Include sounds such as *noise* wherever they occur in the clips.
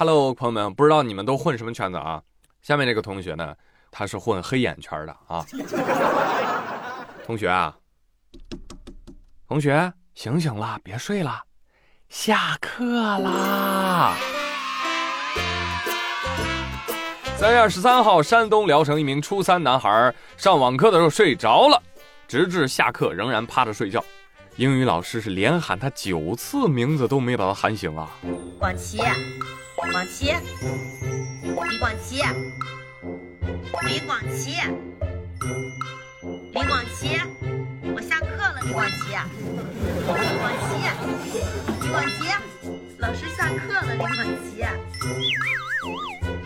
Hello，朋友们，不知道你们都混什么圈子啊？下面这个同学呢，他是混黑眼圈的啊。*laughs* 同学啊，同学，醒醒了，别睡了，下课啦！三月二十三号，山东聊城一名初三男孩上网课的时候睡着了，直至下课仍然趴着睡觉。英语老师是连喊他九次名字都没把他喊醒啊！广奇，广奇，李广奇，李广奇，李广奇，我下课了，李广奇，李广奇，李广奇，老师下课了，李广奇。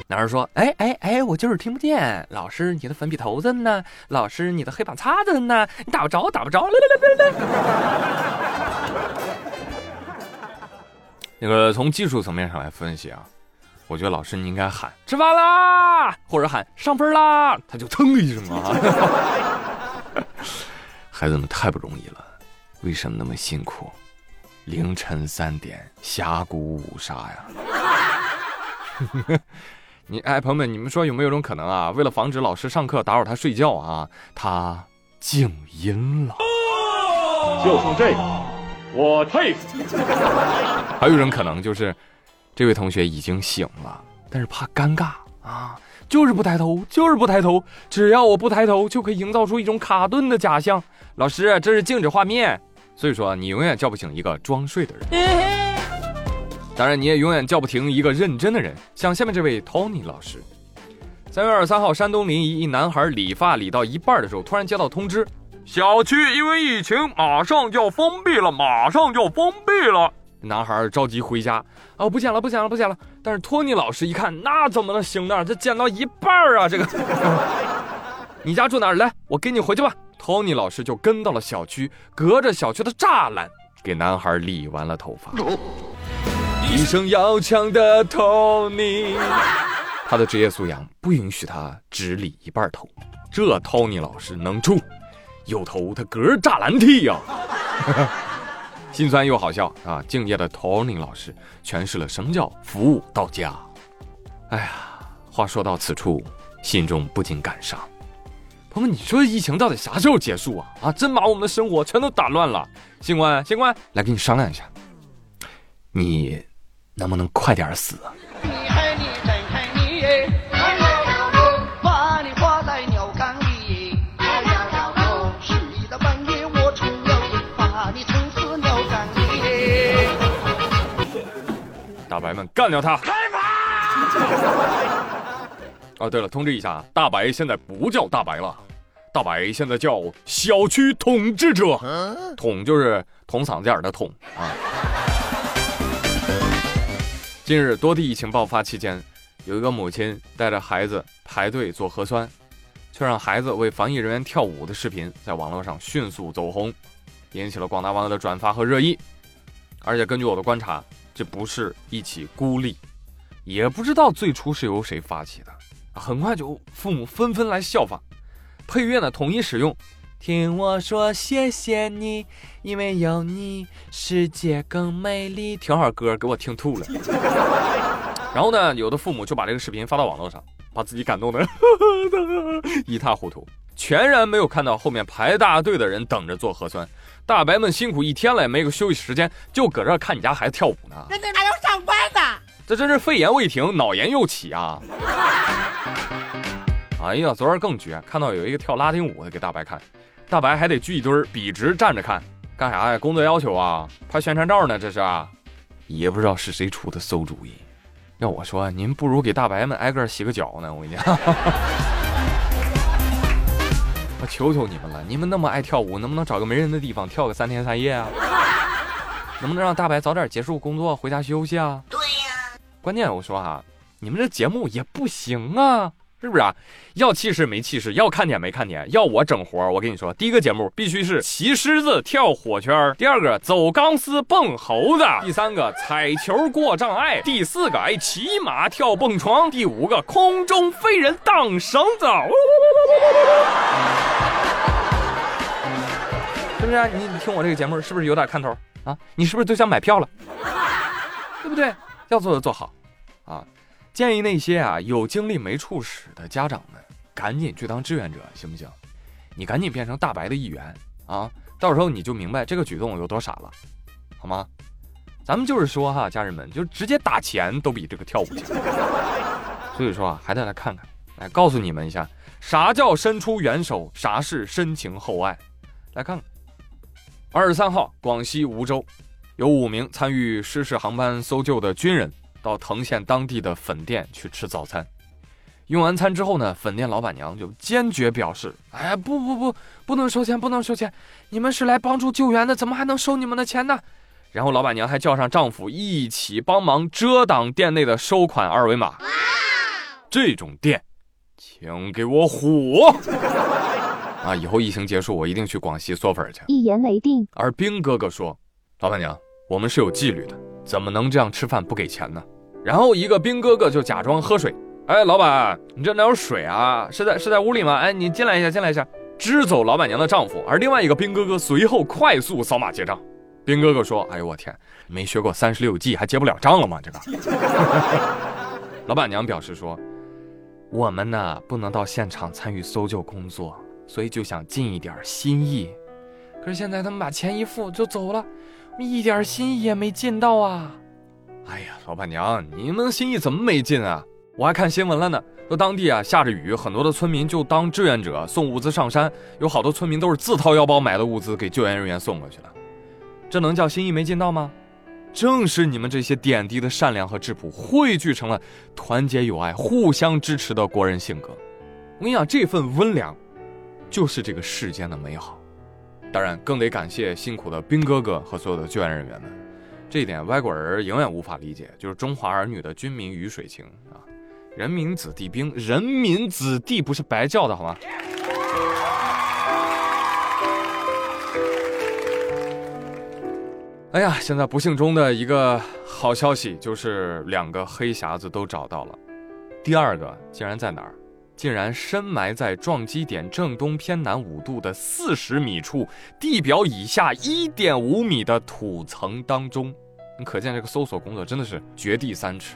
男孩说：“哎哎哎，我就是听不见。老师，你的粉笔头子呢？老师，你的黑板擦子呢？你打不着，打不着。”来来来来来那个从技术层面上来分析啊，我觉得老师你应该喊吃饭啦，或者喊上分啦，他就噌的一声啊。*laughs* 孩子们太不容易了，为什么那么辛苦？凌晨三点峡谷五杀呀！*laughs* 你哎，朋友们，你们说有没有种可能啊？为了防止老师上课打扰他睡觉啊，他静音了。就冲这个，我佩服。还有一种可能就是，这位同学已经醒了，但是怕尴尬啊，就是不抬头，就是不抬头。只要我不抬头，就可以营造出一种卡顿的假象。老师，这是静止画面，所以说你永远叫不醒一个装睡的人。当然，你也永远叫不停一个认真的人，像下面这位 Tony 老师。三月二十三号，山东临沂一男孩理发理到一半的时候，突然接到通知，小区因为疫情马上就要封闭了，马上就要封闭了。男孩着急回家，哦，不剪了，不剪了，不剪了。但是托尼老师一看，那怎么能行呢？这剪到一半啊，这个。*laughs* 你家住哪儿？来，我跟你回去吧。托尼老师就跟到了小区，隔着小区的栅栏给男孩理完了头发。一生要强的 Tony，他的职业素养不允许他只理一半头。这 Tony 老师能处，有头他隔栅栏剃呀，*laughs* 心酸又好笑啊！敬业的 Tony 老师诠释了什么叫服务到家。哎呀，话说到此处，心中不禁感伤。朋友，你说疫情到底啥时候结束啊？啊，真把我们的生活全都打乱了。新官，新官，来跟你商量一下，你。能不能快点死？白们干掉他！开哦，对了，通知一下，大白现在不叫大白了，大白现在叫小区统治者。统就是捅嗓子眼的捅啊。近日，多地疫情爆发期间，有一个母亲带着孩子排队做核酸，却让孩子为防疫人员跳舞的视频在网络上迅速走红，引起了广大网友的转发和热议。而且根据我的观察，不是一起孤立，也不知道最初是由谁发起的，很快就父母纷纷来效仿，配乐呢统一使用。听我说，谢谢你，因为有你，世界更美丽。听好歌，给我听吐了。*laughs* 然后呢，有的父母就把这个视频发到网络上，把自己感动的 *laughs* 一塌糊涂，全然没有看到后面排大队的人等着做核酸。大白们辛苦一天了，也没个休息时间，就搁这看你家孩子跳舞呢。那那还要上班呢？这真是肺炎未停，脑炎又起啊！哎呀，昨儿更绝，看到有一个跳拉丁舞的给大白看。大白还得聚一堆儿，笔直站着看，干啥呀？工作要求啊？拍宣传照呢？这是？也不知道是谁出的馊主意。要我说，您不如给大白们挨个洗个脚呢。我跟你讲，我求求你们了，你们那么爱跳舞，能不能找个没人的地方跳个三天三夜啊？能不能让大白早点结束工作，回家休息啊？对呀。关键我说哈，你们这节目也不行啊。是不是啊？要气势没气势，要看点没看点，要我整活我跟你说，第一个节目必须是骑狮子跳火圈，第二个走钢丝蹦猴子，第三个踩球过障碍，第四个哎骑马跳蹦床，第五个空中飞人荡绳子。是不是？啊你你听我这个节目是不是有点看头啊？你是不是都想买票了？*laughs* 对不对？要做就做好。啊，建议那些啊有精力没处使的家长们，赶紧去当志愿者，行不行？你赶紧变成大白的一员啊！到时候你就明白这个举动有多傻了，好吗？咱们就是说哈，家人们，就直接打钱都比这个跳舞强。所以说啊，还得来看看，来告诉你们一下，啥叫伸出援手，啥是深情厚爱。来看看，二十三号，广西梧州，有五名参与失事航班搜救的军人到藤县当地的粉店去吃早餐。用完餐之后呢，粉店老板娘就坚决表示：“哎，不不不，不能收钱，不能收钱！你们是来帮助救援的，怎么还能收你们的钱呢？”然后老板娘还叫上丈夫一起帮忙遮挡店内的收款二维码。这种店，请给我火！啊，以后疫情结束，我一定去广西嗦粉去。一言为定。而兵哥哥说：“老板娘，我们是有纪律的，怎么能这样吃饭不给钱呢？”然后一个兵哥哥就假装喝水。哎，老板，你这哪有水啊？是在是在屋里吗？哎，你进来一下，进来一下，支走老板娘的丈夫。而另外一个兵哥哥随后快速扫码结账。兵哥哥说：“哎呦我天，没学过三十六计还结不了账了吗？这个。*laughs* ”老板娘表示说：“我们呢不能到现场参与搜救工作，所以就想尽一点心意。可是现在他们把钱一付就走了，一点心意也没尽到啊！哎呀，老板娘，你们心意怎么没尽啊？”我还看新闻了呢，说当地啊下着雨，很多的村民就当志愿者送物资上山，有好多村民都是自掏腰包买的物资给救援人员送过去了，这能叫心意没尽到吗？正是你们这些点滴的善良和质朴，汇聚成了团结友爱、互相支持的国人性格。我跟你讲，这份温良，就是这个世间的美好。当然，更得感谢辛苦的兵哥哥和所有的救援人员们，这一点外国人永远无法理解，就是中华儿女的军民鱼水情啊。人民子弟兵，人民子弟不是白叫的好吗？哎呀，现在不幸中的一个好消息就是两个黑匣子都找到了，第二个竟然在哪儿？竟然深埋在撞击点正东偏南五度的四十米处，地表以下一点五米的土层当中。可见这个搜索工作真的是掘地三尺。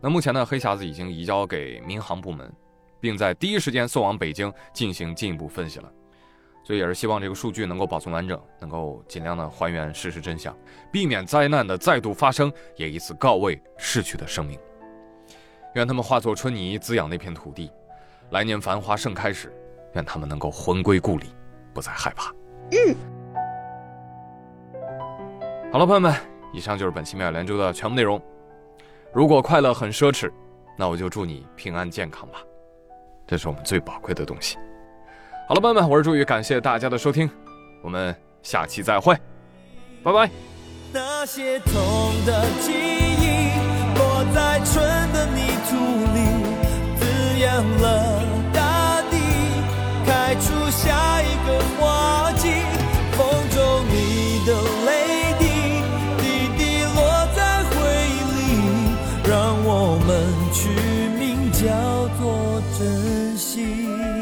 那目前呢，黑匣子已经移交给民航部门，并在第一时间送往北京进行进一步分析了。所以也是希望这个数据能够保存完整，能够尽量的还原事实真相，避免灾难的再度发生，也以此告慰逝去的生命。愿他们化作春泥滋养那片土地，来年繁花盛开时，愿他们能够魂归故里，不再害怕。嗯。好了，朋友们，以上就是本期妙语连珠的全部内容。如果快乐很奢侈，那我就祝你平安健康吧，这是我们最宝贵的东西。好了，朋友们，我是朱宇，感谢大家的收听，我们下期再会，拜拜。那些痛的记忆，落在春的泥土里，滋养了大地，开出下一个花季。风中你的泪滴滴滴落在回忆里，让。我们取名叫做珍惜。